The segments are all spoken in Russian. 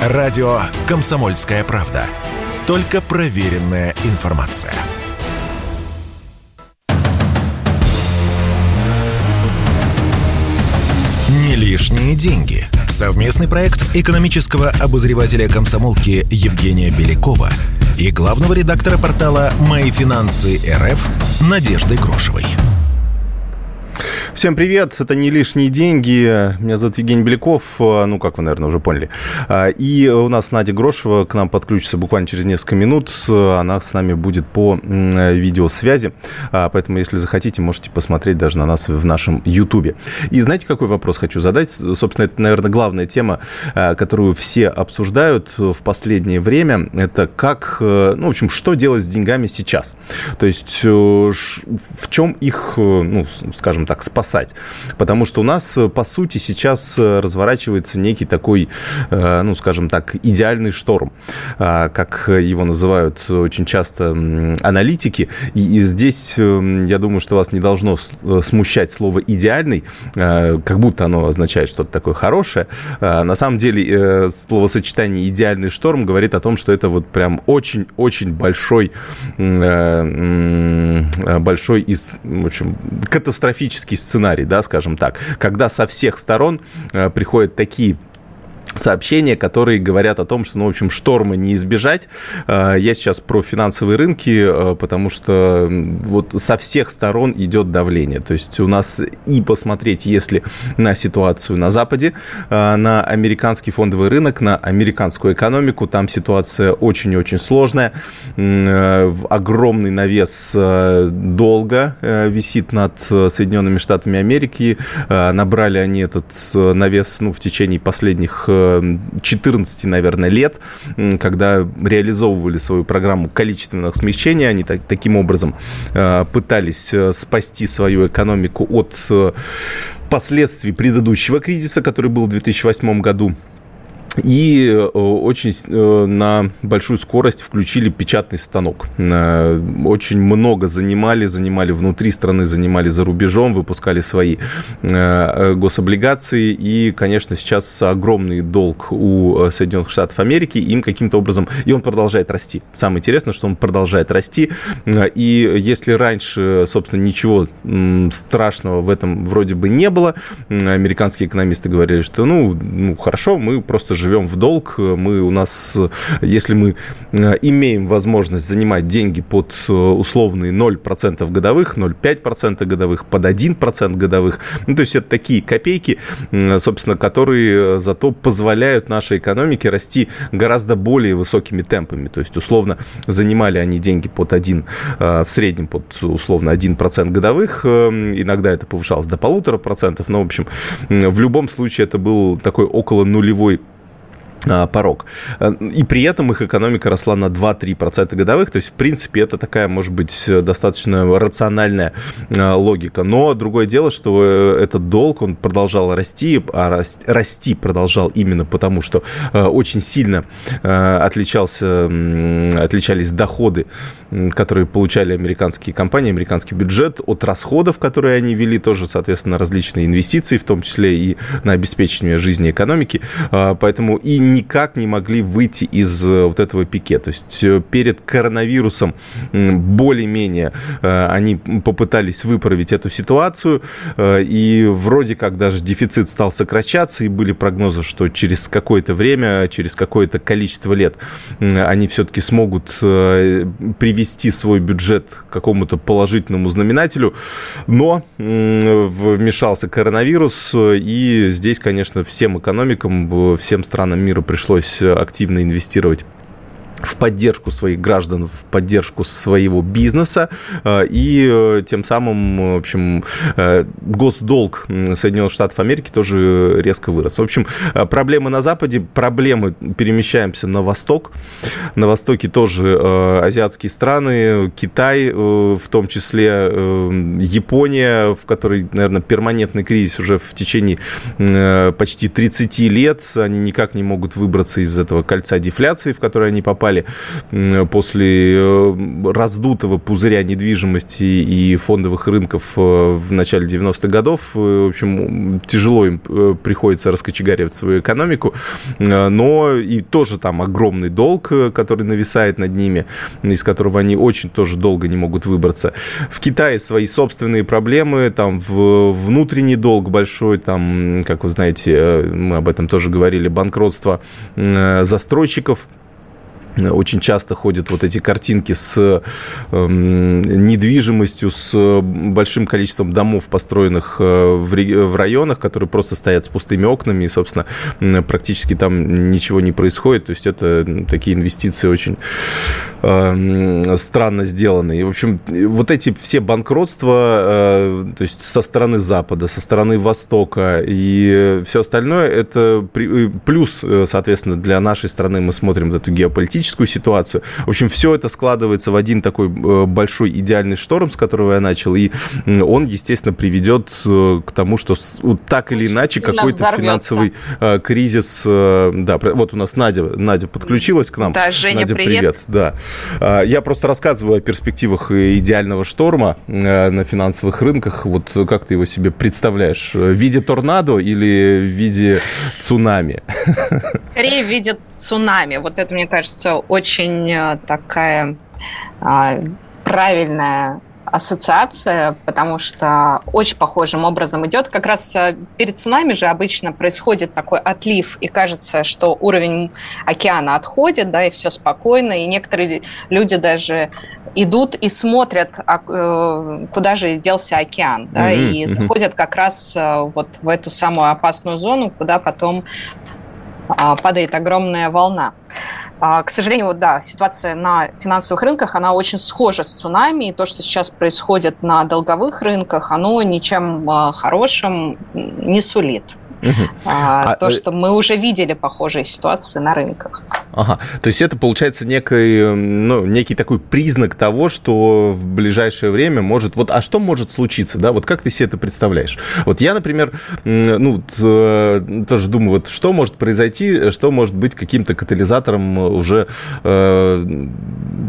Радио «Комсомольская правда». Только проверенная информация. Не лишние деньги. Совместный проект экономического обозревателя комсомолки Евгения Белякова и главного редактора портала «Мои финансы РФ» Надежды Грошевой. Всем привет, это не лишние деньги. Меня зовут Евгений Беляков, ну, как вы, наверное, уже поняли. А, и у нас Надя Грошева к нам подключится буквально через несколько минут. Она с нами будет по видеосвязи, поэтому, если захотите, можете посмотреть даже на нас в нашем Ютубе. И знаете, какой вопрос хочу задать? Собственно, это, наверное, главная тема, которую все обсуждают в последнее время. Это как, ну, в общем, что делать с деньгами сейчас? То есть, э, в чем их, э, ну, скажем так, спасать спасать. Потому что у нас, э, по сути, сейчас э, разворачивается некий такой, э, ну, скажем так, идеальный шторм, как его называют очень часто аналитики. И здесь, я думаю, что вас не должно смущать слово «идеальный», как будто оно означает что-то такое хорошее. На самом деле, словосочетание «идеальный шторм» говорит о том, что это вот прям очень-очень большой, большой, в общем, катастрофический сценарий, да, скажем так, когда со всех сторон э, приходят такие сообщения, которые говорят о том, что, ну, в общем, шторма не избежать. А, я сейчас про финансовые рынки, а, потому что вот со всех сторон идет давление. То есть у нас и посмотреть, если на ситуацию на Западе, а, на американский фондовый рынок, на американскую экономику, там ситуация очень-очень сложная. Огромный навес долго висит над Соединенными Штатами Америки. Набрали они этот навес ну, в течение последних 14, наверное, лет, когда реализовывали свою программу количественных смещений, они так, таким образом э, пытались э, спасти свою экономику от э, последствий предыдущего кризиса, который был в 2008 году и э, очень э, на большую скорость включили печатный станок. Э, очень много занимали, занимали внутри страны, занимали за рубежом, выпускали свои гособлигации. И, конечно, сейчас огромный долг у Соединенных Штатов Америки. Им каким-то образом... И он продолжает расти. Самое интересное, что он продолжает расти. И если раньше, собственно, ничего страшного в этом вроде бы не было, американские экономисты говорили, что, ну, ну хорошо, мы просто живем в долг. Мы у нас, если мы э, имеем возможность занимать деньги под э, условные 0% годовых, 0,5% годовых, под 1% годовых, ну, то есть это такие копейки, собственно, которые зато позволяют нашей экономике расти гораздо более высокими темпами. То есть, условно, занимали они деньги под 1, э, в среднем под, условно, 1% годовых, иногда это повышалось до полутора процентов, но, в общем, в любом случае это был такой около нулевой порог. Э, и при этом их экономика росла на 2-3% годовых. То есть, в принципе, это такая, может быть, достаточно рациональная а, логика. Но другое дело, что э, этот долг, он продолжал расти, а расти продолжал именно потому, что э, очень сильно отличался, отличались доходы, которые получали американские компании, американский бюджет от расходов, которые они вели, тоже, соответственно, различные инвестиции, в том числе и на обеспечение жизни экономики. Поэтому и никак не могли выйти из э, вот этого пике. То есть э, перед коронавирусом более-менее э, они попытались выправить эту ситуацию, и вроде как даже дефицит стал сокращаться, и были прогнозы, что через какое-то время, через какое-то количество лет они все-таки смогут привести свой бюджет к какому-то положительному знаменателю, но вмешался коронавирус, и здесь, конечно, всем экономикам, всем странам мира пришлось активно инвестировать в поддержку своих граждан, в поддержку своего бизнеса, э, и э, тем самым, в общем, э, госдолг Соединенных Штатов Америки тоже резко вырос. В общем, проблемы на Западе, проблемы, перемещаемся на Восток. На Востоке тоже азиатские страны, Китай, в том числе Япония, в которой, наверное, перманентный кризис уже в течение почти 30 лет. Они никак не могут выбраться из этого кольца дефляции, в которое они попали попали после раздутого пузыря недвижимости и фондовых рынков в начале 90-х годов. В общем, тяжело им приходится раскочегаривать свою экономику, но и тоже там огромный долг, который нависает над ними, из которого они очень тоже долго не могут выбраться. В Китае свои собственные проблемы, там в внутренний долг большой, там, как вы знаете, э, мы об этом тоже говорили, банкротство э, застройщиков – очень часто ходят вот эти картинки с э, недвижимостью, с большим количеством домов, построенных э, в, в районах, которые просто стоят с пустыми окнами, и, собственно, практически там ничего не происходит. То есть это такие инвестиции очень э, странно сделаны. И, в общем, вот эти все банкротства, э, то есть со стороны Запада, со стороны Востока и все остальное, это э, плюс, э, соответственно, для нашей страны мы смотрим эту геополитическую политическую ситуацию. В общем, все это складывается в один такой э, большой идеальный шторм, с которого я начал, и он, естественно, приведет э, к тому, что так или иначе какой-то финансовый э, кризис... Да, вот у нас Надя, Надя подключилась к нам. Да, Женя, Надя, привет. привет. Да. Я просто рассказываю о перспективах идеального шторма на финансовых рынках. Вот как ты его себе представляешь? В виде торнадо или в виде цунами? Скорее в виде цунами. Вот это, мне кажется, очень э, такая а, правильная ассоциация, потому что очень похожим образом идет. Как раз э, перед цунами же обычно происходит такой отлив, и кажется, что уровень океана отходит, да, и все спокойно, и некоторые люди даже идут и смотрят, а, э, куда же делся океан, да, mm-hmm. и заходят как раз вот в эту самую опасную зону, куда потом а, падает огромная волна. А, к сожалению, вот, да, ситуация на финансовых рынках, она очень схожа с цунами, и то, что сейчас происходит на долговых рынках, оно ничем а, хорошим не сулит. А, а, то, э, что мы уже видели похожие ситуации на рынках. Ага, то есть это получается некий, ну, некий такой признак того, что в ближайшее время может... Вот, а что может случиться, да? Вот как ты себе это представляешь? Вот я, например, ну, э, тоже думаю, вот что может произойти, что может быть каким-то катализатором уже э,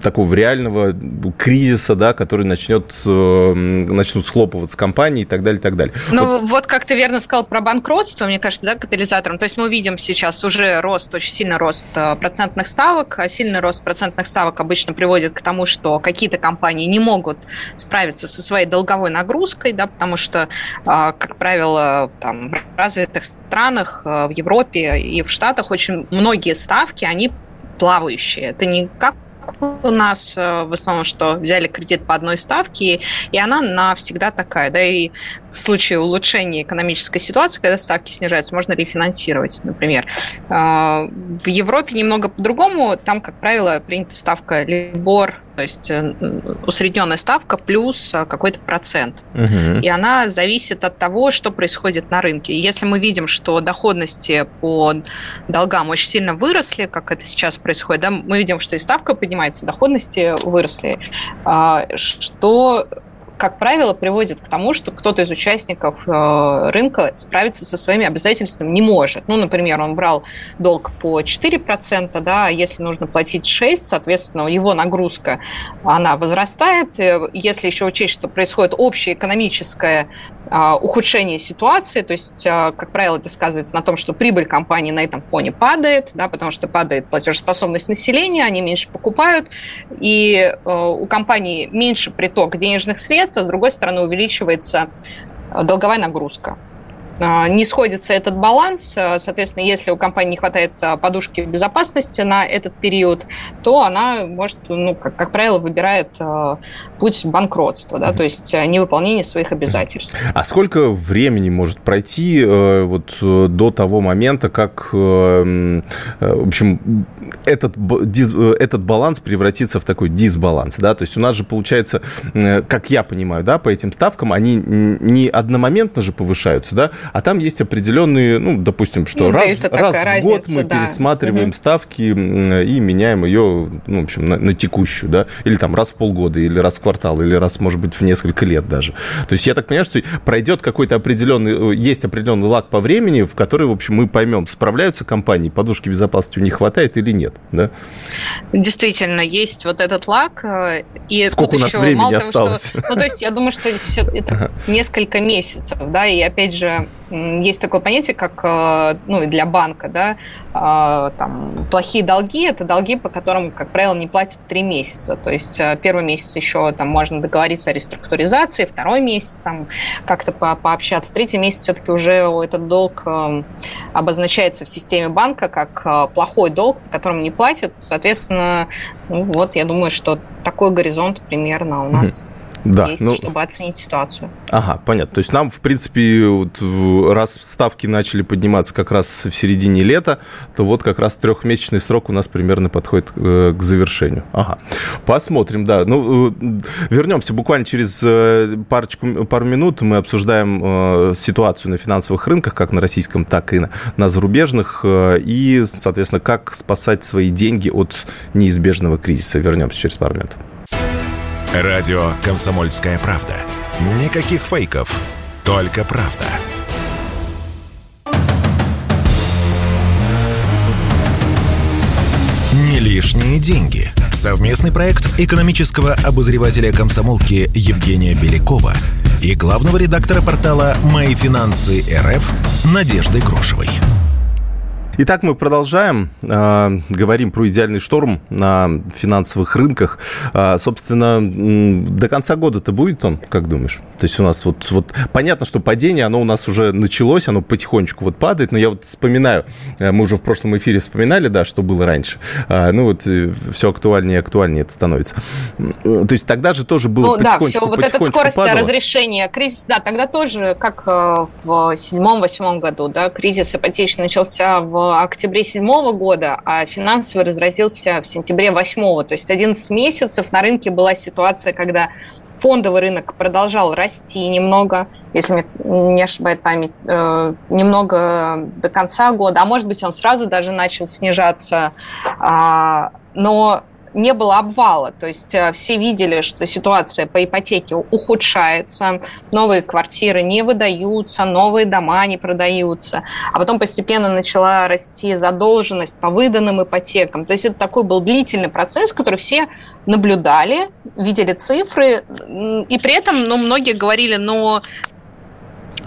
такого реального кризиса, да, который начнет, э, начнут схлопываться компании и так далее, и так далее. Ну, вот, вот как ты верно сказал про банкротство, мне кажется, да, катализатором. То есть мы видим сейчас уже рост, очень сильный рост э, процентных ставок. А сильный рост процентных ставок обычно приводит к тому, что какие-то компании не могут справиться со своей долговой нагрузкой, да, потому что, э, как правило, там, в развитых странах, в Европе и в Штатах очень многие ставки, они плавающие. Это не как у нас э, в основном, что взяли кредит по одной ставке, и она навсегда такая. Да, и в случае улучшения экономической ситуации, когда ставки снижаются, можно рефинансировать, например. Э, в Европе немного по-другому. Там, как правило, принята ставка Либор то есть э, усредненная ставка плюс э, какой-то процент. Угу. И она зависит от того, что происходит на рынке. если мы видим, что доходности по долгам очень сильно выросли, как это сейчас происходит, да, мы видим, что и ставка поднимается, и доходности выросли, а, что как правило, приводит к тому, что кто-то из участников э, рынка справиться со своими обязательствами не может. Ну, например, он брал долг по 4%, да, а если нужно платить 6%, соответственно, его нагрузка, она возрастает. Если еще учесть, что происходит общее экономическое а, ухудшение ситуации, то есть, а, как правило, это сказывается на том, что прибыль компании на этом фоне падает, да, потому что падает платежеспособность населения, они меньше покупают, и а, у компании меньше приток денежных средств, а с другой стороны увеличивается долговая нагрузка. А, не сходится этот баланс. А, соответственно, если у компании не хватает а, подушки безопасности на этот период, то она может, ну, как, как правило, выбирает путь банкротства, да, то есть невыполнение своих обязательств. А сколько времени может пройти э, вот э, до того момента, как, э, в общем, этот, этот баланс превратится в такой дисбаланс, да, то есть у нас же получается, как я понимаю, да, по этим ставкам, они не одномоментно же повышаются, да, а там есть определенные, ну, допустим, что ну, раз, раз в разница, год мы да. пересматриваем угу. ставки и меняем ее, ну, в общем, на, на текущую, да, или там раз в полгода, или раз в квартал, или раз, может быть, в несколько лет даже. То есть я так понимаю, что пройдет какой-то определенный, есть определенный лак по времени, в который, в общем, мы поймем, справляются компании, подушки безопасности у них хватает или нет, да? Действительно, есть вот этот лак. Э, и Сколько у нас еще, времени осталось? Того, что, ну, то есть я думаю, что все, это ага. несколько месяцев, да, и опять же, есть такое понятие, как, э, ну, и для банка, да, э, там, плохие долги – это долги, по которым, как правило, не платят три месяца. То есть э, первый месяц еще там можно договориться о реструктуризации, второй месяц там как-то по пообщаться, третий месяц все-таки уже этот долг обозначается в системе банка как плохой долг, по которому не платят. Соответственно, ну, вот я думаю, что такой горизонт примерно у нас – да, есть, ну, чтобы оценить ситуацию. Ага, понятно. То есть нам, в принципе, вот, раз ставки начали подниматься как раз в середине лета, то вот как раз трехмесячный срок у нас примерно подходит э, к завершению. Ага. Посмотрим, да. Ну, э, вернемся буквально через э, парочку, пару минут. Мы обсуждаем э, ситуацию на финансовых рынках, как на российском, так и на, на зарубежных. Э, и, соответственно, как спасать свои деньги от неизбежного кризиса. Вернемся через пару минут. Радио «Комсомольская правда». Никаких фейков, только правда. Не лишние деньги. Совместный проект экономического обозревателя комсомолки Евгения Белякова и главного редактора портала «Мои финансы РФ» Надежды Грошевой. Итак, мы продолжаем. Э, говорим про идеальный шторм на финансовых рынках. Э, собственно, до конца года-то будет он, как думаешь? То есть у нас вот, вот понятно, что падение, оно у нас уже началось, оно потихонечку вот падает, но я вот вспоминаю, э, мы уже в прошлом эфире вспоминали, да, что было раньше. Э, ну вот э, все актуальнее и актуальнее это становится. То есть тогда же тоже было ну, потихонечку, да, все, вот эта скорость падало. разрешения кризиса, да, тогда тоже, как в седьмом-восьмом году, да, кризис ипотечный начался в октябре 2007 года, а финансовый разразился в сентябре 2008. То есть 11 месяцев на рынке была ситуация, когда фондовый рынок продолжал расти немного, если мне не ошибает память, э, немного до конца года, а может быть он сразу даже начал снижаться, а, но не было обвала. То есть э, все видели, что ситуация по ипотеке ухудшается, новые квартиры не выдаются, новые дома не продаются. А потом постепенно начала расти задолженность по выданным ипотекам. То есть это такой был длительный процесс, который все наблюдали, видели цифры, и при этом ну, многие говорили, но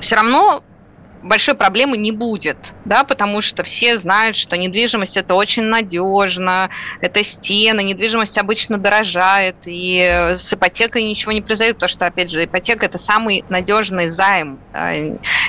все равно большой проблемы не будет, да, потому что все знают, что недвижимость это очень надежно, это стены, недвижимость обычно дорожает, и с ипотекой ничего не произойдет, потому что, опять же, ипотека это самый надежный займ,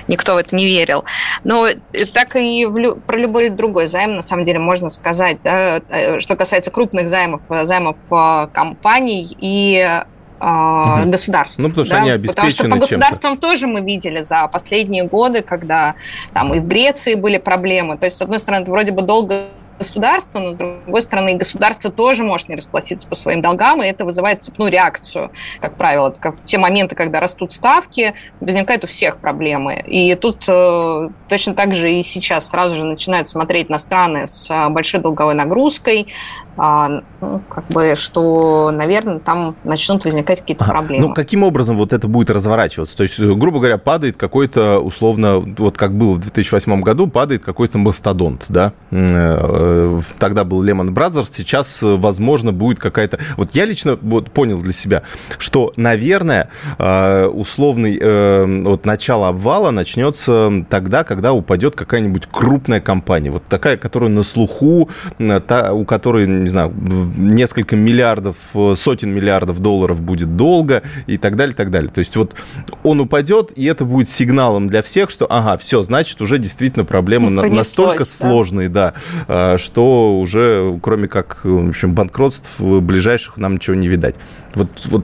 никто в это не верил. Но так и в, про любой другой займ, на самом деле, можно сказать, да, э, что касается крупных займов, займов э, компаний и угу. государств. Ну, потому что да? они обеспечены Потому что по государствам тоже мы видели за последние годы, когда там и в Греции были проблемы. То есть, с одной стороны, это вроде бы долго государства, но, с другой стороны, государство тоже может не расплатиться по своим долгам, и это вызывает цепную реакцию, как правило. В те моменты, когда растут ставки, возникают у всех проблемы. И тут э, точно так же и сейчас сразу же начинают смотреть на страны с э, большой долговой нагрузкой, а, ну, как бы, что, наверное, там начнут возникать какие-то ага. проблемы. Ну, каким образом вот это будет разворачиваться? То есть, грубо говоря, падает какой-то, условно, вот как было в 2008 году, падает какой-то мастодонт, да? Э, тогда был Lehman Brothers, сейчас, возможно, будет какая-то... Вот я лично вот понял для себя, что, наверное, э, условный э, вот начало обвала начнется тогда, когда упадет какая-нибудь крупная компания, вот такая, которая на слуху, та, у которой не знаю, несколько миллиардов, э, сотен миллиардов долларов будет долго и так далее, так далее. То есть вот он упадет, и это будет сигналом для всех, что, ага, все, значит, уже действительно проблемы ну, настолько да? сложные, да, э, что уже, кроме как, в общем, банкротств ближайших нам ничего не видать. Вот, вот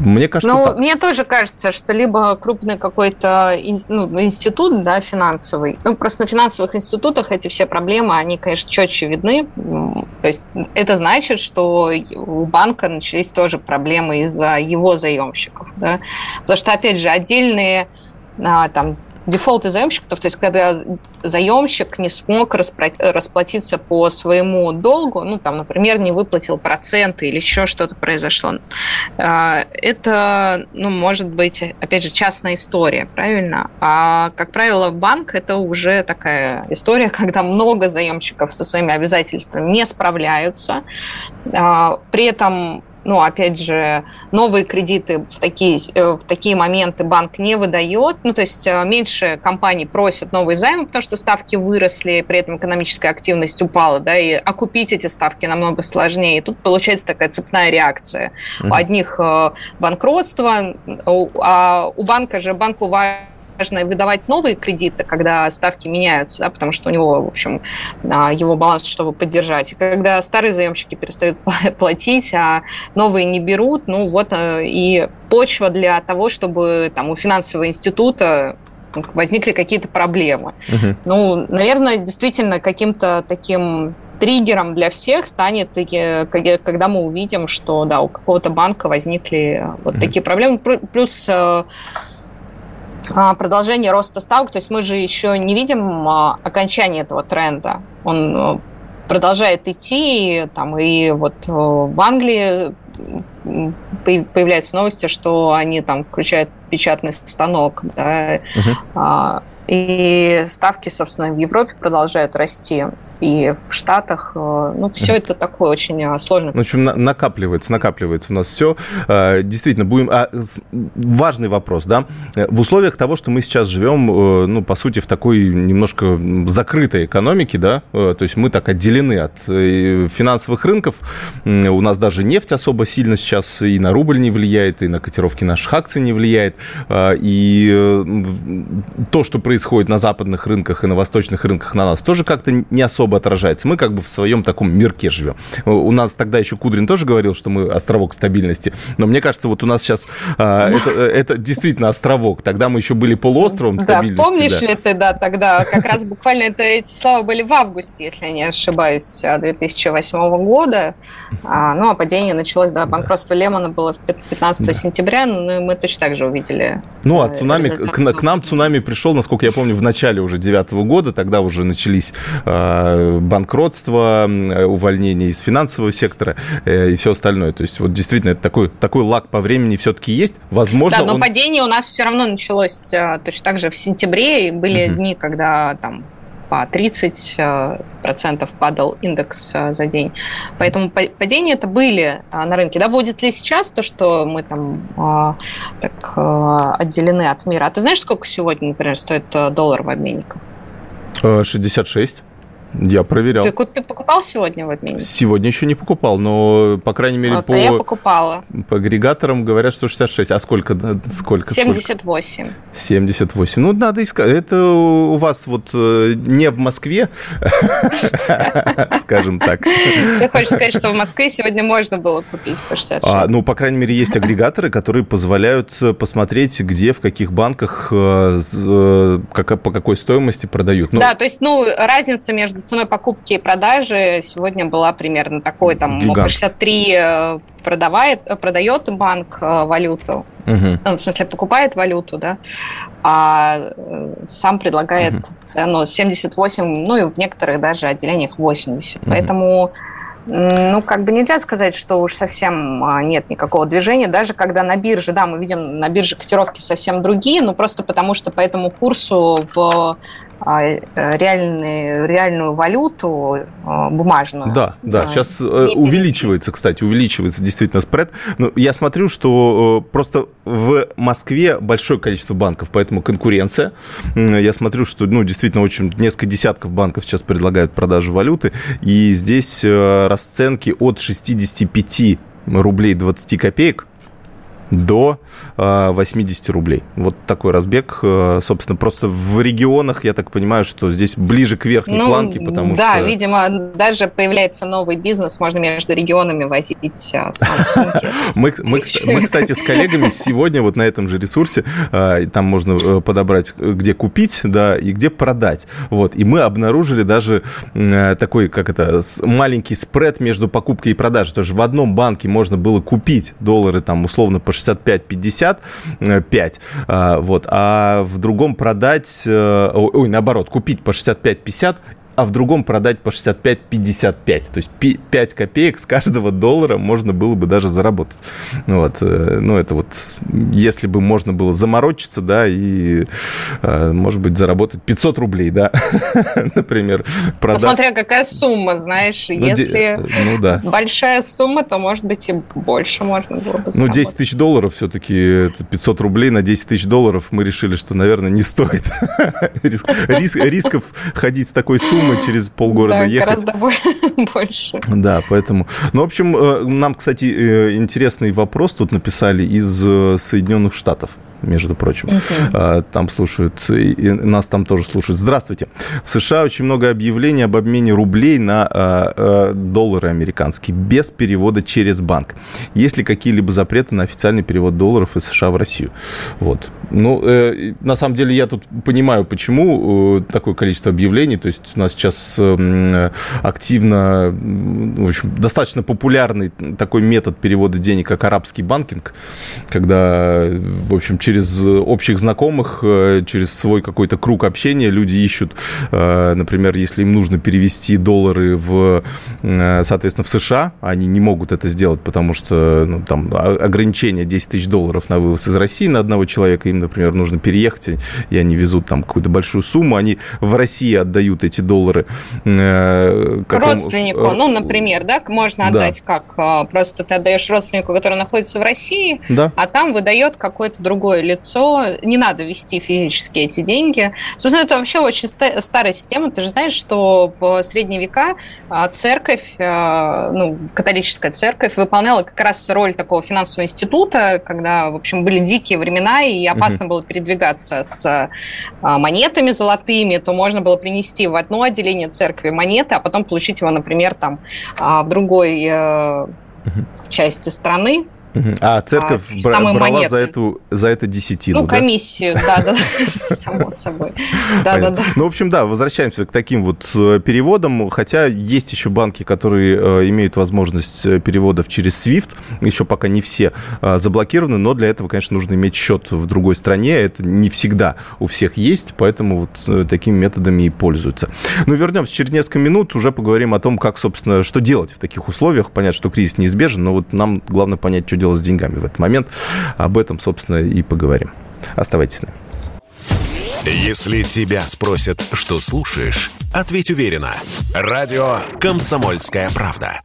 мне кажется, ну, так. мне тоже кажется, что либо крупный какой-то ну, институт, да, финансовый, ну, просто на финансовых институтах эти все проблемы, они, конечно, четче видны. То есть это значит, что у банка начались тоже проблемы из-за его заемщиков, да, потому что, опять же, отдельные а, там дефолты заемщиков, то есть когда заемщик не смог расплатиться по своему долгу, ну, там, например, не выплатил проценты или еще что-то произошло. А, это, ну, может быть, опять же, частная история, правильно? А, как правило, банк – это уже такая история, когда много заемщиков со своими обязательствами не справляются, а, при этом ну, опять же, новые кредиты в такие, э, в такие моменты банк не выдает. Ну, то есть э, меньше компаний просят новые займы, потому что ставки выросли, при этом экономическая активность упала, да, и окупить эти ставки намного сложнее. И тут получается такая цепная реакция. Uh-huh. У одних банкротство, а у банка же банку важно важно выдавать новые кредиты, когда ставки меняются, да, потому что у него, в общем, а, его баланс, чтобы поддержать. И когда старые заемщики перестают платить, а новые не берут, ну вот э, и почва для того, чтобы там у финансового института возникли какие-то проблемы. Угу. Ну, наверное, действительно каким-то таким триггером для всех станет, когда мы увидим, что да, у какого-то банка возникли вот угу. такие проблемы. Плюс э, продолжение роста ставок. То есть мы же еще не видим а, окончания этого тренда. Он э, продолжает идти, там, и вот э, в Англии появляются новости, что они там включают печатный станок, да, uh-huh. и ставки, собственно, в Европе продолжают расти и в Штатах. Э, ну, все это такое очень э, сложно. В общем, накапливается, накапливается у нас все. Э, действительно, будем... А, важный вопрос, да? В условиях того, что мы сейчас живем, ну, по сути, в такой немножко закрытой экономике, да, то есть мы так отделены от финансовых рынков, у нас даже нефть особо сильно сейчас и на рубль не влияет, и на котировки наших акций не влияет, и то, что происходит на западных рынках и на восточных рынках на нас, тоже как-то не особо особо отражается. Мы как бы в своем таком мирке живем. У нас тогда еще Кудрин тоже говорил, что мы островок стабильности. Но мне кажется, вот у нас сейчас а, это, это действительно островок. Тогда мы еще были полуостровом стабильности. Да, помнишь да. ли ты, да, тогда как раз буквально это, эти слова были в августе, если я не ошибаюсь, 2008 года. А, ну, а падение началось, да, банкротство да. Лемона было 15 да. сентября, ну, и мы точно так же увидели. Ну, а цунами, к, к нам цунами пришел, насколько я помню, в начале уже девятого года, тогда уже начались а, банкротство, увольнение из финансового сектора э, и все остальное. То есть вот действительно это такой, такой лак по времени все-таки есть. Возможно, да, но он... падение у нас все равно началось э, точно так же в сентябре, и были угу. дни, когда там по 30% э, падал индекс за день. Поэтому падения это были на рынке. Да, будет ли сейчас то, что мы там так отделены от мира? А ты знаешь, сколько сегодня, например, стоит доллар в обменниках? 66. Я проверял. Ты купи, покупал сегодня в обменнике? Сегодня еще не покупал, но, по крайней мере, вот, по, а я покупала. по агрегаторам говорят, что 66. А сколько? сколько 78. Сколько? 78. Ну, надо искать. Это у вас вот э, не в Москве, скажем так. Ты хочешь сказать, что в Москве сегодня можно было купить по 66? А, ну, по крайней мере, есть агрегаторы, которые позволяют э, посмотреть, где, в каких банках, э, по какой стоимости продают. Ну, да, то есть, ну, разница между ценой покупки и продажи сегодня была примерно такой, там, Гигант. 63 э, продавает, э, продает банк э, валюту, угу. ну, в смысле покупает валюту, да, а сам предлагает угу. цену 78, ну и в некоторых даже отделениях 80. Угу. Поэтому ну, как бы нельзя сказать, что уж совсем а, нет никакого движения, даже когда на бирже, да, мы видим на бирже котировки совсем другие, но просто потому что по этому курсу в а, э, реальный, реальную валюту а, бумажную. Да, да, сейчас э, увеличивается, кстати, увеличивается действительно спред. Но я смотрю, что э, просто в Москве большое количество банков, поэтому конкуренция. Я смотрю, что, ну, действительно, очень несколько десятков банков сейчас предлагают продажу валюты, и здесь расценки от 65 рублей 20 копеек до 80 а, рублей. Вот такой разбег. А, собственно, просто в регионах, я так понимаю, что здесь ближе к верхней ну, планке, потому да, что... Да, видимо, даже появляется новый бизнес, можно между регионами возить сумки. Мы, мы, мы, кстати, с коллегами сегодня вот на этом же ресурсе, там можно э, подобрать, где купить, да, и где продать. Вот, и мы обнаружили даже такой, как это, маленький спред между покупкой и продажей. Тоже в одном банке можно было купить доллары там условно по 65-55, вот, а в другом продать, ой, наоборот, купить по 65-50 а в другом продать по 65-55. То есть 5 копеек с каждого доллара можно было бы даже заработать. Вот. Э, ну, это вот, если бы можно было заморочиться, да, и, э, может быть, заработать 500 рублей, да, например. Продав... Ну, смотря какая сумма, знаешь, ну, если ну, да. большая сумма, то, может быть, и больше можно было бы заработать. Ну, 10 тысяч долларов все-таки, это 500 рублей на 10 тысяч долларов мы решили, что, наверное, не стоит рисков ходить с такой суммой, мы через полгорода да, ехать. гораздо больше. Да, поэтому... Ну, в общем, э, нам, кстати, э, интересный вопрос тут написали из э, Соединенных Штатов между прочим. Uh-huh. Там слушают, и нас там тоже слушают. Здравствуйте. В США очень много объявлений об обмене рублей на а, а, доллары американские без перевода через банк. Есть ли какие-либо запреты на официальный перевод долларов из США в Россию? Вот. Ну, э, на самом деле я тут понимаю, почему э, такое количество объявлений. То есть у нас сейчас э, активно, в общем, достаточно популярный такой метод перевода денег, как арабский банкинг, когда, в общем, через общих знакомых, э, через свой какой-то круг общения люди ищут, э, например, если им нужно перевести доллары в, э, соответственно, в США, они не могут это сделать, потому что ну, там ограничение 10 тысяч долларов на вывоз из России на одного человека, им, например, нужно переехать, и они везут там какую-то большую сумму, они в России отдают эти доллары. Какому... Родственнику, ну, например, да, можно отдать да. как? Просто ты отдаешь родственнику, который находится в России, да. а там выдает какой-то другой другое лицо, не надо вести физически эти деньги. Собственно, это вообще очень старая система. Ты же знаешь, что в средние века а, церковь, а, ну, католическая церковь выполняла как раз роль такого финансового института, когда, в общем, были дикие времена, и опасно угу. было передвигаться с а, монетами золотыми, то можно было принести в одно отделение церкви монеты, а потом получить его, например, там в другой э, части страны, а церковь а, бра- брала за, эту, за это десятину, Ну, да? комиссию, да-да, само собой. Да-да-да. Ну, в общем, да, возвращаемся к таким вот э, переводам, хотя есть еще банки, которые э, имеют возможность э, переводов через SWIFT, еще пока не все заблокированы, но для этого, конечно, нужно иметь счет в другой стране, это не всегда у всех есть, поэтому вот такими методами и пользуются. Ну, вернемся через несколько минут, уже поговорим о том, как, собственно, что делать в таких условиях. Понятно, что кризис неизбежен, но вот нам главное понять, что делать с деньгами в этот момент. Об этом, собственно, и поговорим. Оставайтесь с нами. Если тебя спросят, что слушаешь, ответь уверенно. Радио «Комсомольская правда».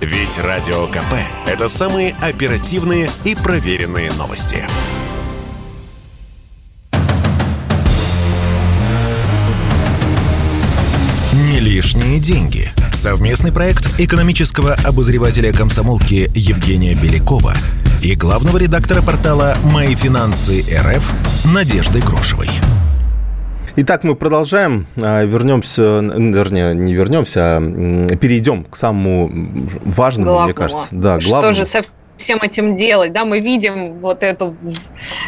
Ведь Радио КП – это самые оперативные и проверенные новости. Не лишние деньги. Совместный проект экономического обозревателя комсомолки Евгения Белякова – и главного редактора портала «Мои финансы РФ» Надежды Грошевой. Итак, мы продолжаем. А, вернемся, вернее, не вернемся, а перейдем к самому важному, Главного. мне кажется. Да, главному. Что же со всем этим делать? Да, мы видим вот эту,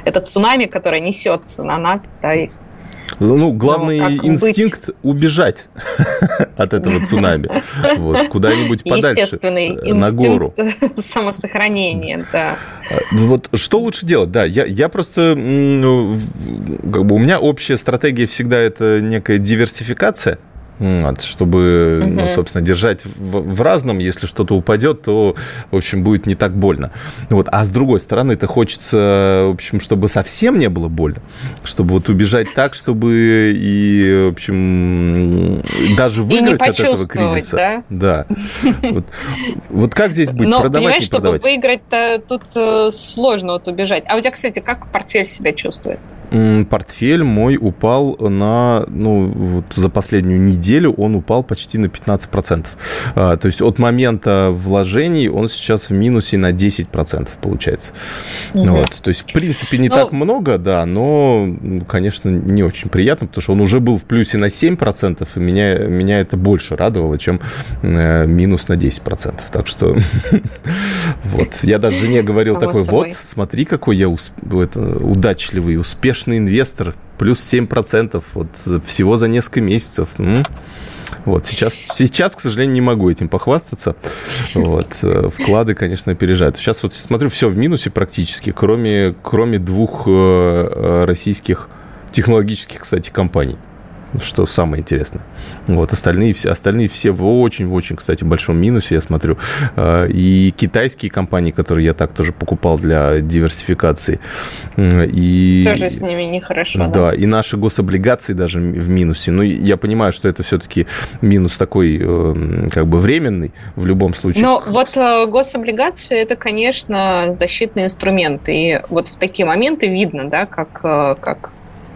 этот цунами, который несется на нас, да, и ну, главный ну, инстинкт быть? убежать от этого цунами. Вот, куда-нибудь подальше. Естественный э, на гору. самосохранения, да. Ну, вот что лучше делать? Да, я, я просто... Ну, как бы у меня общая стратегия всегда это некая диверсификация. Вот, чтобы, угу. ну, собственно, держать в, в разном, если что-то упадет, то, в общем, будет не так больно. Вот. А с другой стороны, это хочется, в общем, чтобы совсем не было больно, чтобы вот убежать так, чтобы и, в общем, даже выиграть от этого кризиса. Да. да. Вот, вот как здесь быть? Но, продавать, понимаешь, чтобы выиграть-то тут э, сложно вот убежать. А у тебя, кстати, как портфель себя чувствует? Портфель мой упал на, ну, вот за последнюю неделю он упал почти на 15%. А, то есть от момента вложений он сейчас в минусе на 10% получается. Угу. Вот. То есть, в принципе, не ну, так много, да, но, конечно, не очень приятно, потому что он уже был в плюсе на 7%, и меня, меня это больше радовало, чем э, минус на 10%. Так что вот. Я даже жене говорил такой, вот, смотри, какой я удачливый, успешный успешный инвестор, плюс 7% вот, всего за несколько месяцев. Вот, сейчас, сейчас, к сожалению, не могу этим похвастаться. Вот. Э, вклады, конечно, опережают. Сейчас вот смотрю, все в минусе практически, кроме, кроме двух э, российских технологических, кстати, компаний что самое интересное. Вот, остальные, все, остальные все в очень, в очень, кстати, большом минусе, я смотрю. А, и китайские компании, которые я так тоже покупал для диверсификации. И, тоже с ними нехорошо, да? Да, и наши гособлигации даже в минусе. Но я понимаю, что это все-таки минус такой, э, как бы временный в любом случае. Но вот э, гособлигации – это, конечно, защитный инструмент. И вот в такие моменты видно, да, как, э, как,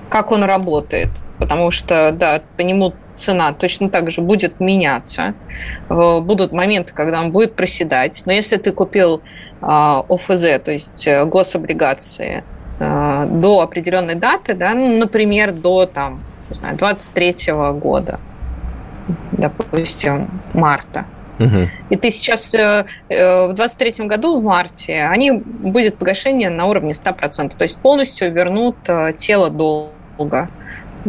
как он работает потому что, да, по нему цена точно так же будет меняться. Э, будут моменты, когда он будет проседать. Но если ты купил а, ОФЗ, то есть э, гособлигации, э, до определенной даты, да, ну, например, до там, не знаю, 23 года, допустим, марта, Угу. И ты сейчас в 2023 году, в марте, они будет погашение на уровне 100%. То есть полностью вернут тело долга.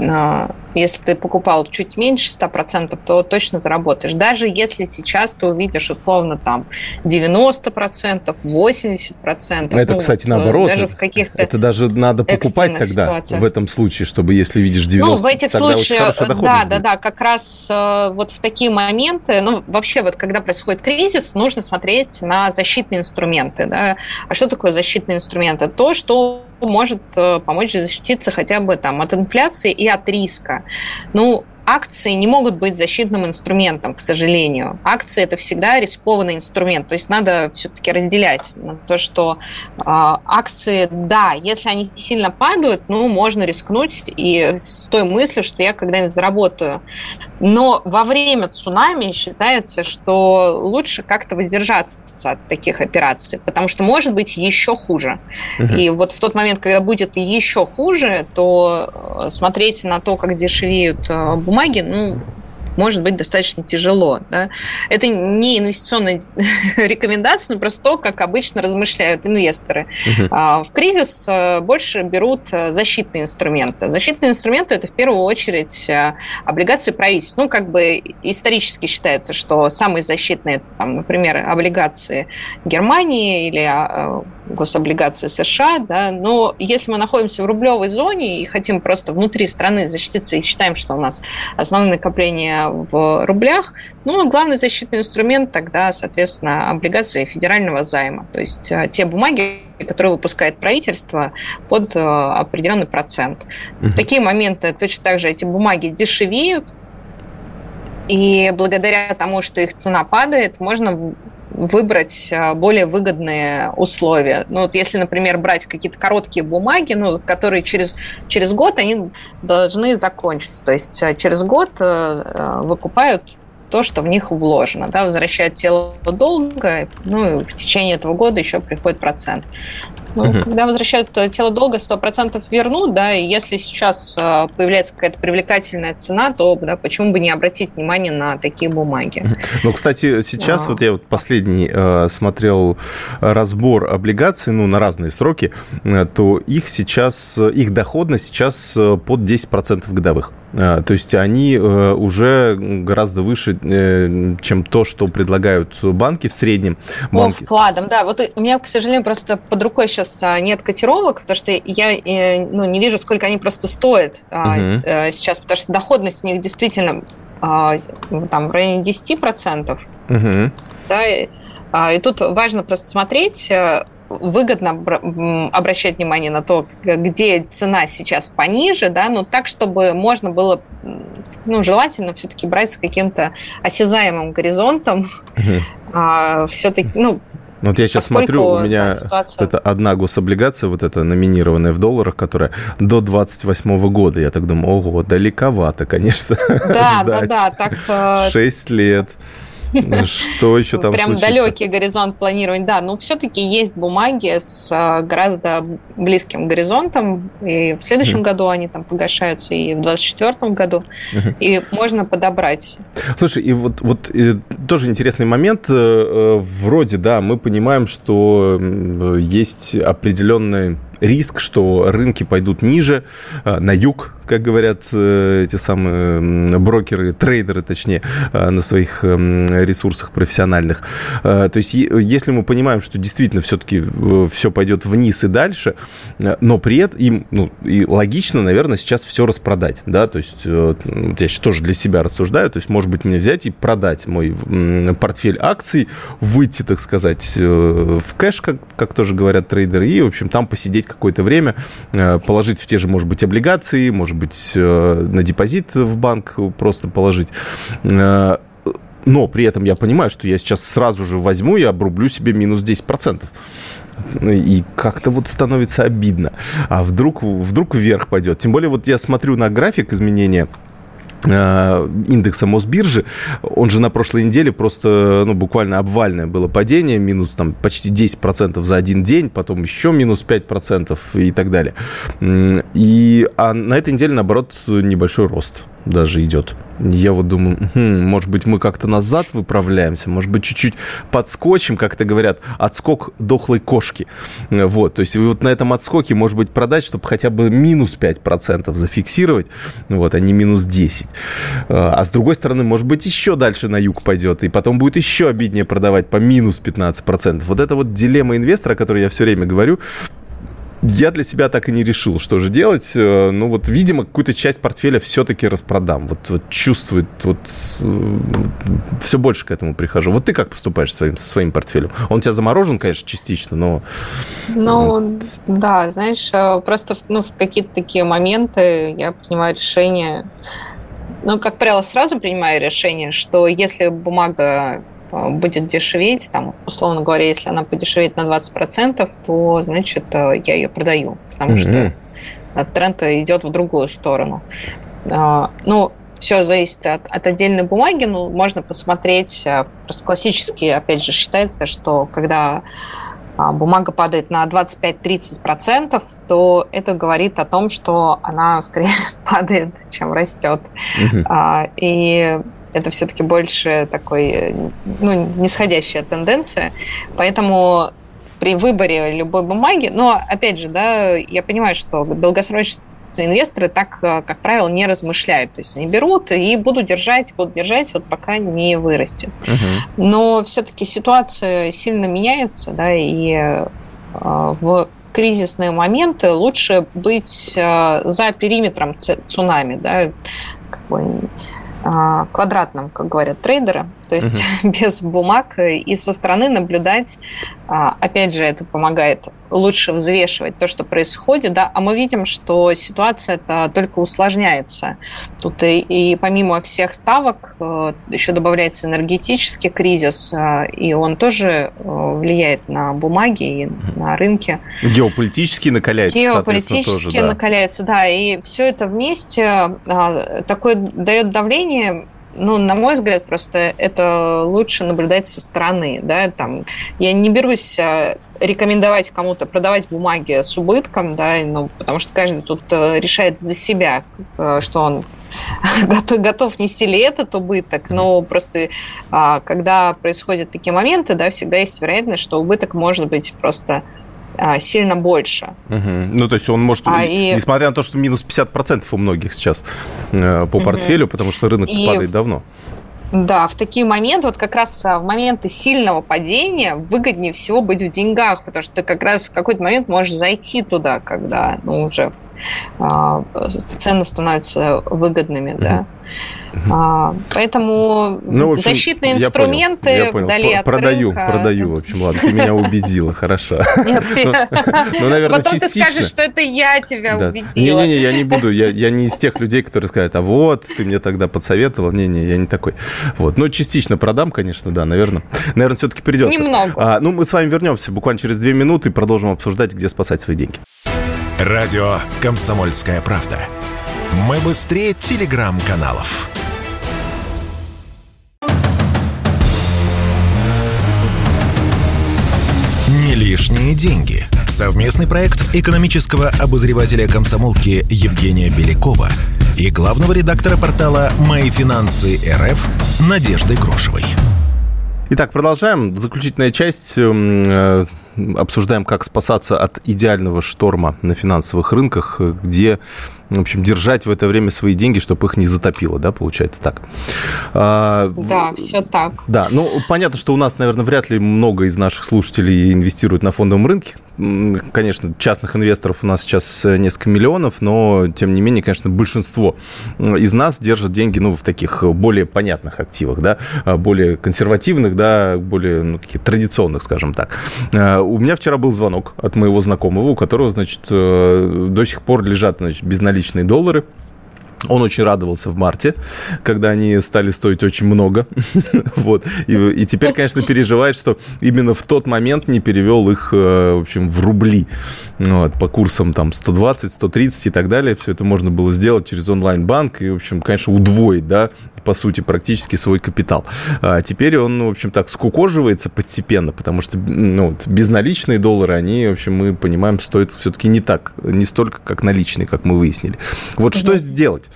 А, если ты покупал чуть меньше 100%, то точно заработаешь. Даже если сейчас ты увидишь условно там 90%, 80%. Это, ну, кстати, наоборот. Даже в каких-то это даже надо покупать тогда ситуациях. в этом случае, чтобы если видишь 90%, Ну, в этих случаях, да, да, да, как раз э, вот в такие моменты, ну, вообще вот когда происходит кризис, нужно смотреть на защитные инструменты, да. А что такое защитные инструменты? То, что может э, помочь защититься хотя бы там от инфляции и от риска. Ну, акции не могут быть защитным инструментом, к сожалению. Акции это всегда рискованный инструмент. То есть надо все-таки разделять то, что э, акции, да, если они сильно падают, ну, можно рискнуть и с той мыслью, что я когда-нибудь заработаю. Но во время цунами считается, что лучше как-то воздержаться от таких операций, потому что может быть еще хуже. Угу. И вот в тот момент, когда будет еще хуже, то э, смотреть на то, как дешевеют э, бумаги, ну, может быть достаточно тяжело. Да? Это не инвестиционная рекомендация, но просто то, как обычно размышляют инвесторы. Угу. В кризис э, больше берут э, защитные инструменты. Защитные инструменты – это в первую очередь э, облигации правительств. Ну, как бы исторически считается, что самые защитные, там, например, облигации Германии или гособлигации США, да, но если мы находимся в рублевой зоне и хотим просто внутри страны защититься и считаем, что у нас основные накопления в рублях, ну, главный защитный инструмент тогда, соответственно, облигации федерального займа, то есть а, те бумаги, которые выпускает правительство под а, определенный процент. Угу. В такие моменты точно так же эти бумаги дешевеют, и благодаря тому, что их цена падает, можно выбрать а, более выгодные условия. Ну, вот если, например, брать какие-то короткие бумаги, ну, которые через, через год они должны закончиться. То есть а, через год а, выкупают то, что в них вложено, да, возвращают тело долга, ну, и в течение этого года еще приходит процент. Ну, угу. Когда возвращают э, тело долга, 100% вернут, да, и если сейчас э, появляется какая-то привлекательная цена, то да, почему бы не обратить внимание на такие бумаги? Ну, кстати, сейчас а. вот я вот последний э, смотрел разбор облигаций, ну, на разные сроки, э, то их сейчас, их доходность сейчас под 10% годовых. А, то есть они э, уже гораздо выше, э, чем то, что предлагают банки в среднем. Банки. По вкладам, да. Вот у меня, к сожалению, просто под рукой сейчас а, нет котировок, потому что я э, ну, не вижу, сколько они просто стоят угу. сейчас, потому что доходность у них действительно там в районе 10%. Угу. Да, и тут важно просто смотреть, выгодно обращать внимание на то, где цена сейчас пониже, да, но так, чтобы можно было, ну, желательно все-таки брать с каким-то осязаемым горизонтом, угу. а, все-таки, ну, вот я сейчас смотрю, у меня ситуация... это одна гособлигация, вот эта номинированная в долларах, которая до 28 года. Я так думаю, ого, далековато, конечно. Да, да, да. Так, 6 э, лет. Что еще там Прям случится? далекий горизонт планирования. Да, но все-таки есть бумаги с а, гораздо близким горизонтом. И в следующем mm. году они там погашаются, и в 2024 году. Mm-hmm. И можно подобрать. Слушай, и вот, вот и тоже интересный момент. Э, э, вроде, да, мы понимаем, что есть определенный риск, что рынки пойдут ниже, на юг, как говорят эти самые брокеры, трейдеры, точнее, на своих ресурсах профессиональных. То есть, если мы понимаем, что действительно все-таки все пойдет вниз и дальше, но при этом им, ну, и логично, наверное, сейчас все распродать, да, то есть, я сейчас тоже для себя рассуждаю, то есть, может быть, мне взять и продать мой портфель акций, выйти, так сказать, э, в кэш, как, как тоже говорят трейдеры, и, в общем, там посидеть какое-то время, э, положить в те же, может быть, облигации, может быть, э, на депозит в банк просто положить но при этом я понимаю, что я сейчас сразу же возьму и обрублю себе минус 10%. И как-то вот становится обидно. А вдруг, вдруг вверх пойдет? Тем более вот я смотрю на график изменения Э, индекса Мосбиржи, он же на прошлой неделе просто, ну, буквально обвальное было падение, минус там почти 10% за один день, потом еще минус 5% и так далее. И, а на этой неделе, наоборот, небольшой рост даже идет. Я вот думаю, хм, может быть, мы как-то назад выправляемся, может быть, чуть-чуть подскочим, как это говорят, отскок дохлой кошки. Вот, то есть вот на этом отскоке, может быть, продать, чтобы хотя бы минус 5% зафиксировать, вот, а не минус 10. А, а с другой стороны, может быть, еще дальше на юг пойдет, и потом будет еще обиднее продавать по минус 15%. Вот это вот дилемма инвестора, о которой я все время говорю, я для себя так и не решил, что же делать. Э, ну вот, видимо, какую-то часть портфеля все-таки распродам. Вот, вот чувствует, вот э, все больше к этому прихожу. Вот ты как поступаешь со своим, со своим портфелем? Он у тебя заморожен, конечно, частично, но... Ну, да, знаешь, э, просто ну, в какие-то такие моменты я принимаю решение... Ну, как правило, сразу принимаю решение, что если бумага будет дешеветь, там, условно говоря, если она подешевеет на 20%, то, значит, э, я ее продаю, потому mm-hmm. что тренд идет в другую сторону. А, ну, все зависит от, от отдельной бумаги, ну, можно посмотреть, э, просто классически, опять же, считается, что когда а, бумага падает на 25-30%, то это говорит о том, что она скорее падает, чем растет. Mm-hmm. И это все-таки больше такой, ну, нисходящая тенденция. Поэтому при выборе любой бумаги, но, опять же, да, я понимаю, что долгосрочные инвесторы так, как правило, не размышляют. То есть они берут и будут держать, будут держать, вот пока не вырастет. Угу. Но все-таки ситуация сильно меняется, да, и э, в кризисные моменты лучше быть э, за периметром цунами, да, как бы а, квадратном, как говорят трейдеры, то есть угу. без бумаг и со стороны наблюдать. А, опять же, это помогает лучше взвешивать то, что происходит, да, а мы видим, что ситуация это только усложняется. Тут и, и помимо всех ставок э, еще добавляется энергетический кризис, э, и он тоже э, влияет на бумаги и на рынки. Геополитически накаляется, Геополитически тоже, да. накаляется, да, и все это вместе такое дает давление ну, на мой взгляд, просто это лучше наблюдать со стороны, да, там, я не берусь а, рекомендовать кому-то продавать бумаги с убытком, да, ну, потому что каждый тут э, решает за себя, э, что он готов, готов нести ли этот убыток, но просто а, когда происходят такие моменты, да, всегда есть вероятность, что убыток может быть просто сильно больше. Угу. Ну, то есть он может, а и... несмотря на то, что минус 50% у многих сейчас э, по портфелю, угу. потому что рынок и... падает давно. Да, в такие моменты, вот как раз а, в моменты сильного падения выгоднее всего быть в деньгах, потому что ты как раз в какой-то момент можешь зайти туда, когда ну, уже а, цены становятся выгодными, mm да. А, поэтому ну, общем, защитные инструменты я понял, я понял. от Продаю, рынка. продаю, в общем, ладно, ты меня убедила, хорошо. Нет, ну, ну, наверное, Потом ты скажешь, что это я тебя убедила. Не-не-не, я не буду, я не из тех людей, которые скажут, а вот, ты мне тогда подсоветовал. Не-не, я не такой. Вот, ну, частично продам, конечно, да, наверное. Наверное, все-таки придется. Немного. А, ну, мы с вами вернемся буквально через две минуты и продолжим обсуждать, где спасать свои деньги. Радио «Комсомольская правда». Мы быстрее телеграм-каналов. Не лишние деньги. Совместный проект экономического обозревателя комсомолки Евгения Белякова и главного редактора портала «Мои финансы РФ» Надежды Грошевой. Итак, продолжаем. Заключительная часть эм, э, обсуждаем, как спасаться от идеального шторма на финансовых рынках, где в общем, держать в это время свои деньги, чтобы их не затопило, да, получается так. А, да, все так. Да, ну, понятно, что у нас, наверное, вряд ли много из наших слушателей инвестируют на фондовом рынке. Конечно, частных инвесторов у нас сейчас несколько миллионов, но, тем не менее, конечно, большинство из нас держат деньги, ну, в таких более понятных активах, да, более консервативных, да, более, ну, традиционных, скажем так. У меня вчера был звонок от моего знакомого, у которого, значит, э, до сих пор лежат, значит, безналичные наличные доллары. Он очень радовался в марте, когда они стали стоить очень много. вот. И, и теперь, конечно, переживает, что именно в тот момент не перевел их, э, в общем, в рубли. Вот, по курсам там 120, 130 и так далее. Все это можно было сделать через онлайн-банк и, в общем, конечно, удвоить, да, по сути, практически свой капитал. А теперь он, в общем, так скукоживается постепенно, потому что ну, вот, безналичные доллары, они, в общем, мы понимаем, стоят все-таки не так, не столько, как наличные, как мы выяснили. Вот что сделать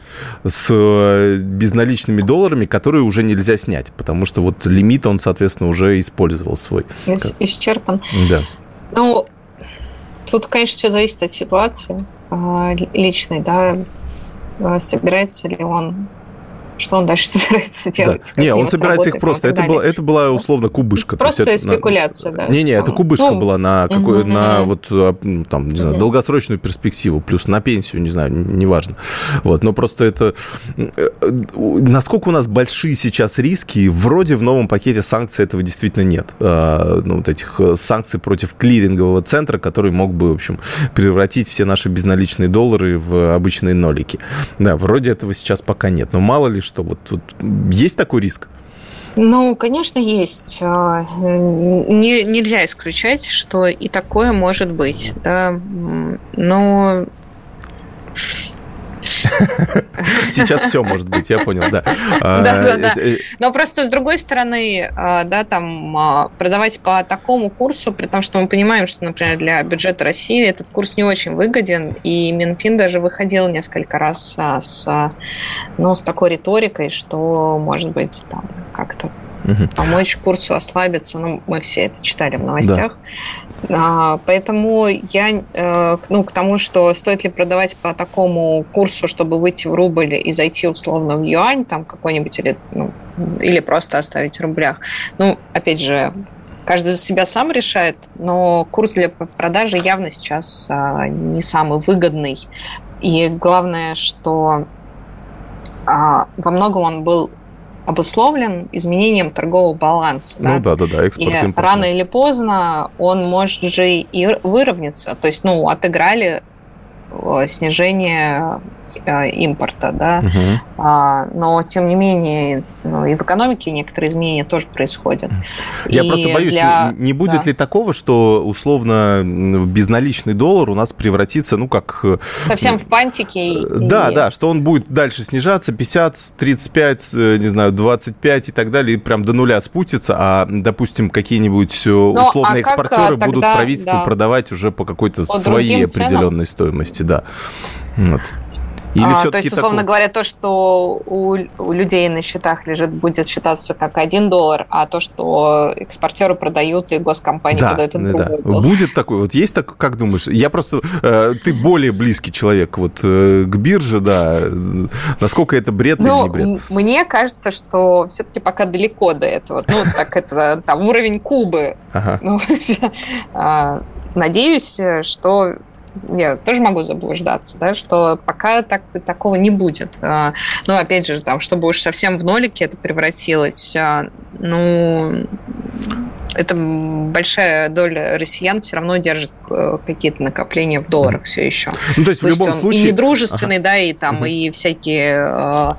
с э, безналичными долларами, которые уже нельзя снять, потому что вот лимит он, соответственно, уже использовал свой. Ис- исчерпан. Да. Ну, тут, конечно, все зависит от ситуации а, личной, да, а, собирается ли он что он дальше собирается делать? Да. Не, он собирается их просто. Это, была, это была условно кубышка. Просто это, спекуляция, на... да. Не-не, это кубышка ну, была на, какой, угу, на угу. вот, ну, там, не знаю, угу. долгосрочную перспективу, плюс на пенсию, не знаю, неважно. Вот, но просто это... Э, насколько у нас большие сейчас риски, вроде в новом пакете санкций этого действительно нет. А, ну, вот этих э, санкций против клирингового центра, который мог бы, в общем, превратить все наши безналичные доллары в обычные нолики. Да, вроде этого сейчас пока нет. Но мало ли что? Вот, вот есть такой риск? Ну, конечно, есть. А, не, нельзя исключать, что и такое может быть. Да? Но Сейчас все может быть, я понял, да. Да, да, да. Э, Но просто с другой стороны, а, да, там а, продавать по такому курсу, при том, что мы понимаем, что, например, для бюджета России этот курс не очень выгоден, и Минфин даже выходил несколько раз а, с, ну, с такой риторикой, что, может быть, там как-то помочь курсу ослабиться. Ну, мы все это читали в новостях. Да. А, поэтому я э, ну, к тому, что стоит ли продавать по такому курсу, чтобы выйти в рубль и зайти условно в юань, там какой-нибудь, или, ну, или просто оставить в рублях. Ну, опять же, каждый за себя сам решает, но курс для продажи явно сейчас а, не самый выгодный. И главное, что а, во многом он был обусловлен изменением торгового баланса. Ну да, да, да, да экспорт И рано или поздно он может же и выровняться. То есть, ну, отыграли э, снижение импорта, да, угу. но тем не менее ну, и в экономике некоторые изменения тоже происходят. Я и просто боюсь, для... не, не будет да. ли такого, что условно безналичный доллар у нас превратится, ну как... Э, Совсем в фантики. Да, и... да, что он будет дальше снижаться, 50, 35, не знаю, 25 и так далее, и прям до нуля спустится, а, допустим, какие-нибудь ну, условные а экспортеры тогда, будут правительству да. продавать уже по какой-то по своей определенной ценам? стоимости, да. Вот. Или а, то есть, условно такой... говоря, то, что у, у людей на счетах лежит, будет считаться как один доллар, а то, что экспортеры продают и госкомпании да, продают, это да, другой да. Будет такой, вот есть так, как думаешь? Я просто, э, ты более близкий человек вот э, к бирже, да, насколько это бред ну, или не бред? Мне кажется, что все-таки пока далеко до этого. Ну, так это там уровень Кубы. Ага. Ну, а, надеюсь, что я тоже могу заблуждаться, да, что пока так, такого не будет. А, ну, опять же, там, чтобы уж совсем в нолике это превратилось, а, ну, это большая доля россиян все равно держит э, какие-то накопления в долларах все еще. Ну, то есть, то в любом есть случае... И недружественный, ага. да, и там, угу. и всякие... Э,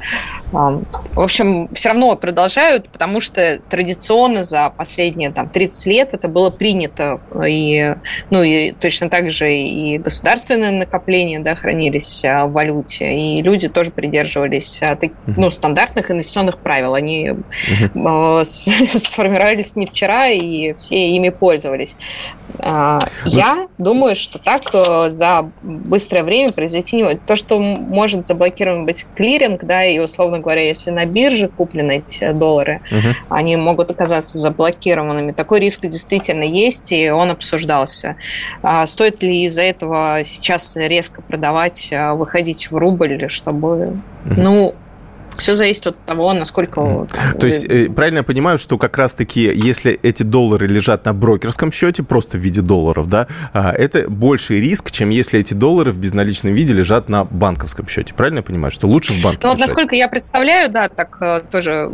э, в общем, все равно продолжают, потому что традиционно за последние там, 30 лет это было принято. И, ну, и точно так же и государственные накопления да, хранились в валюте, и люди тоже придерживались ну, стандартных инвестиционных правил. Они угу. сформировались не вчера, и все ими пользовались. А, я думаю, что так э, за быстрое время произойти не может. То, что может заблокирован быть клиринг, да, и условно условно говоря, если на бирже куплены эти доллары, угу. они могут оказаться заблокированными. Такой риск действительно есть, и он обсуждался. А стоит ли из-за этого сейчас резко продавать, а, выходить в рубль, чтобы... Угу. Ну, все зависит от того, насколько... Mm. Там, То есть, э, правильно я понимаю, что как раз-таки, если эти доллары лежат на брокерском счете, просто в виде долларов, да, а, это больший риск, чем если эти доллары в безналичном виде лежат на банковском счете. Правильно я понимаю, что лучше в банке Ну, вот насколько я представляю, да, так э, тоже,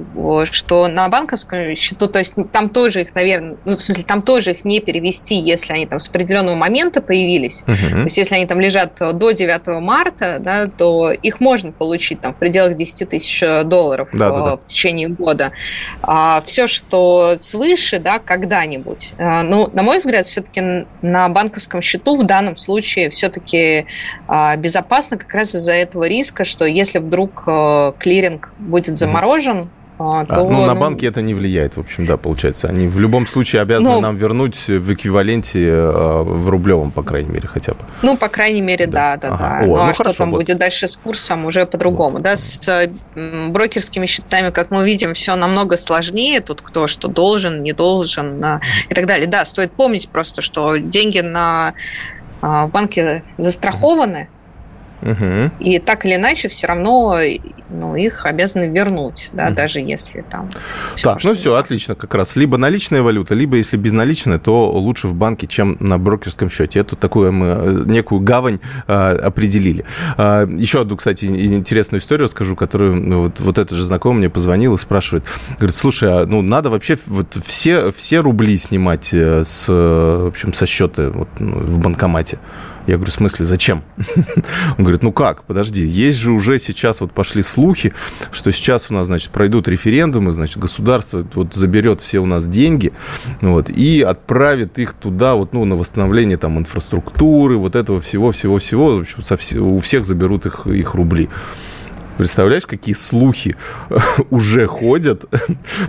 что на банковском счету, то есть там тоже их, наверное, ну, в смысле, там тоже их не перевести, если они там с определенного момента появились. Uh-huh. То есть, если они там лежат до 9 марта, да, то их можно получить там в пределах 10 тысяч тысяч э, долларов да, да, да. в течение года. А, все, что свыше, да, когда-нибудь. А, ну, на мой взгляд, все-таки на банковском счету в данном случае все-таки а, безопасно как раз из-за этого риска, что если вдруг э, клиринг будет заморожен, а, а, то, ну, на ну... банки это не влияет, в общем, да, получается. Они в любом случае обязаны ну, нам вернуть в эквиваленте э, в рублевом, по крайней мере, хотя бы. Ну, по крайней мере, да, да, да. Ага. да. О, ну, а ну, что там вот. будет дальше с курсом, уже по-другому. Вот. Да, с брокерскими счетами, как мы видим, все намного сложнее. Тут кто что должен, не должен а, и так далее. Да, стоит помнить просто, что деньги на в банке застрахованы, Угу. И так или иначе, все равно ну, их обязаны вернуть, да, угу. даже если там... Так, ну все, отлично, как раз. Либо наличная валюта, либо если безналичная, то лучше в банке, чем на брокерском счете. Это такую мы э, некую гавань а, определили. А, еще одну, кстати, интересную историю расскажу, которую ну, вот, вот этот же знакомый мне позвонил и спрашивает, говорит, слушай, а, ну надо вообще вот все, все рубли снимать э, с, в общем, со счета вот, ну, в банкомате. Я говорю, в смысле, зачем? Он говорит, ну как, подожди, есть же уже сейчас вот пошли слухи, что сейчас у нас, значит, пройдут референдумы, значит, государство вот заберет все у нас деньги, вот, и отправит их туда, вот, ну, на восстановление там инфраструктуры, вот этого всего-всего-всего, в общем, со, у всех заберут их, их рубли. Представляешь, какие слухи уже ходят?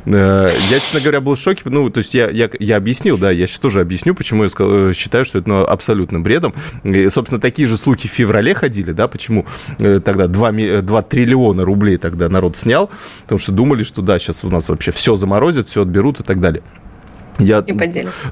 Э, я, честно говоря, был в шоке. Ну, то есть я, я, я объяснил, да, я сейчас тоже объясню, почему я э, считаю, что это ну, абсолютным бредом. И, собственно, такие же слухи в феврале ходили, да, почему э, тогда 2, 2 триллиона рублей тогда народ снял, потому что думали, что да, сейчас у нас вообще все заморозят, все отберут и так далее. Я, и.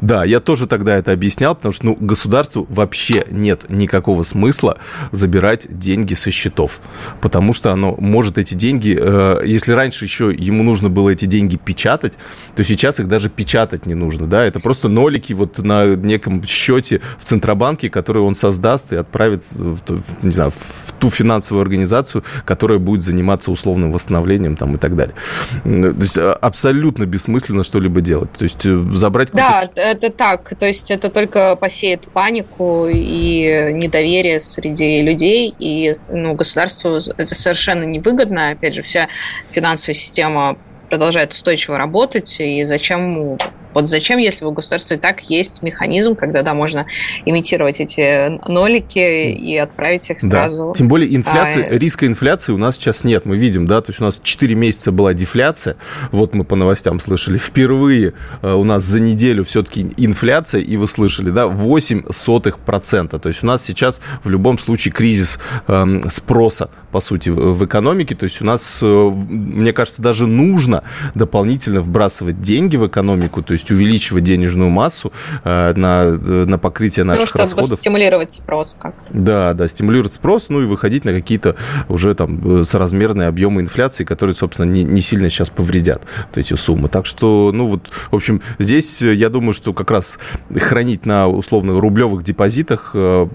Да, я тоже тогда это объяснял, потому что ну, государству вообще нет никакого смысла забирать деньги со счетов, потому что оно может эти деньги, э, если раньше еще ему нужно было эти деньги печатать, то сейчас их даже печатать не нужно, да, это просто нолики вот на неком счете в Центробанке, который он создаст и отправит в, не знаю, в ту финансовую организацию, которая будет заниматься условным восстановлением там и так далее. То есть а, абсолютно бессмысленно что-либо делать, то есть э, забрать... Да, это так. То есть это только посеет панику и недоверие среди людей, и ну, государству это совершенно невыгодно. Опять же, вся финансовая система продолжает устойчиво работать, и зачем вот зачем, если у государства и так есть механизм, когда, да, можно имитировать эти нолики и отправить их сразу. Да. Тем более инфляции, а... риска инфляции у нас сейчас нет. Мы видим, да, то есть у нас 4 месяца была дефляция, вот мы по новостям слышали, впервые э, у нас за неделю все-таки инфляция, и вы слышали, да, 8 сотых процента. То есть у нас сейчас в любом случае кризис э, спроса, по сути, в экономике. То есть у нас, э, мне кажется, даже нужно дополнительно вбрасывать деньги в экономику, то есть есть увеличивать денежную массу э, на, на покрытие наших ну, чтобы расходов. стимулировать спрос как-то. Да, да, стимулировать спрос, ну и выходить на какие-то уже там э, соразмерные объемы инфляции, которые, собственно, не, не сильно сейчас повредят вот эти суммы. Так что, ну вот, в общем, здесь э, я думаю, что как раз хранить на условно рублевых депозитах э,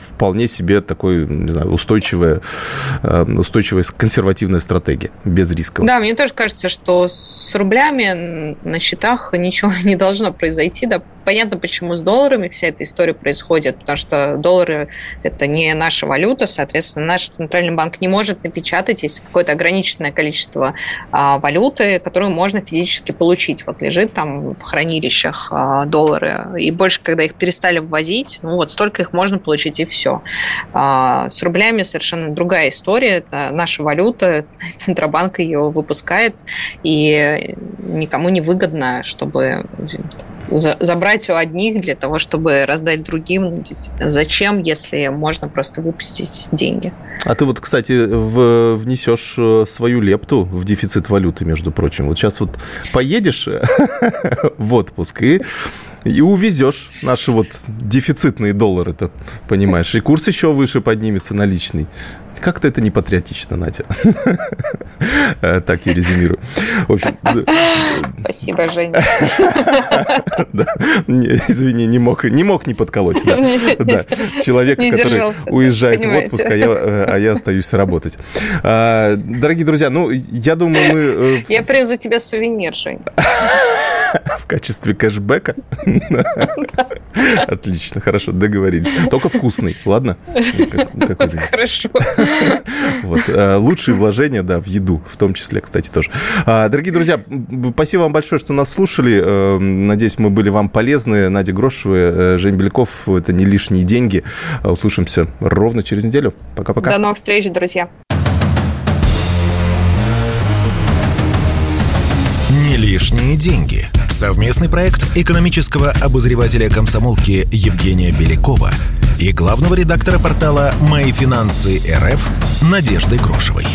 вполне себе такой, не знаю, устойчивая, э, устойчивая консервативная стратегия, без риска. Да, мне тоже кажется, что с рублями на счетах рублях ничего не должно произойти, да, понятно, почему с долларами вся эта история происходит, потому что доллары – это не наша валюта, соответственно, наш центральный банк не может напечатать, есть какое-то ограниченное количество а, валюты, которую можно физически получить. Вот лежит там в хранилищах а, доллары, и больше, когда их перестали ввозить, ну вот столько их можно получить, и все. А, с рублями совершенно другая история, это наша валюта, Центробанк ее выпускает, и никому не выгодно, чтобы забрать у одних для того, чтобы раздать другим. Зачем, если можно просто выпустить деньги? А ты вот, кстати, в, внесешь э, свою лепту в дефицит валюты, между прочим. Вот сейчас вот поедешь в отпуск и и увезешь наши вот дефицитные доллары-то, понимаешь, и курс еще выше поднимется наличный. Как-то это не патриотично, Надя. Э, так я резюмирую. В общем, Спасибо, Женя. Извини, не мог, не мог не подколоть. Да. Человек, который уезжает в отпуск, а я, э, а я остаюсь работать. А, дорогие друзья, ну, я думаю, мы... Э, я привезу тебе сувенир, Жень. В качестве кэшбэка? Отлично, хорошо, договорились. Только вкусный, ладно? Хорошо. Вот. Э, лучшие вложения, да, в еду, в том числе, кстати, тоже. А, дорогие друзья, спасибо вам большое, что нас слушали. Э, надеюсь, мы были вам полезны. Надя Грошева, э, Жень Беляков, это не лишние деньги. Услышимся ровно через неделю. Пока-пока. До новых встреч, друзья. Не лишние деньги. Совместный проект экономического обозревателя комсомолки Евгения Белякова и главного редактора портала «Мои финансы РФ» Надежды Грошевой.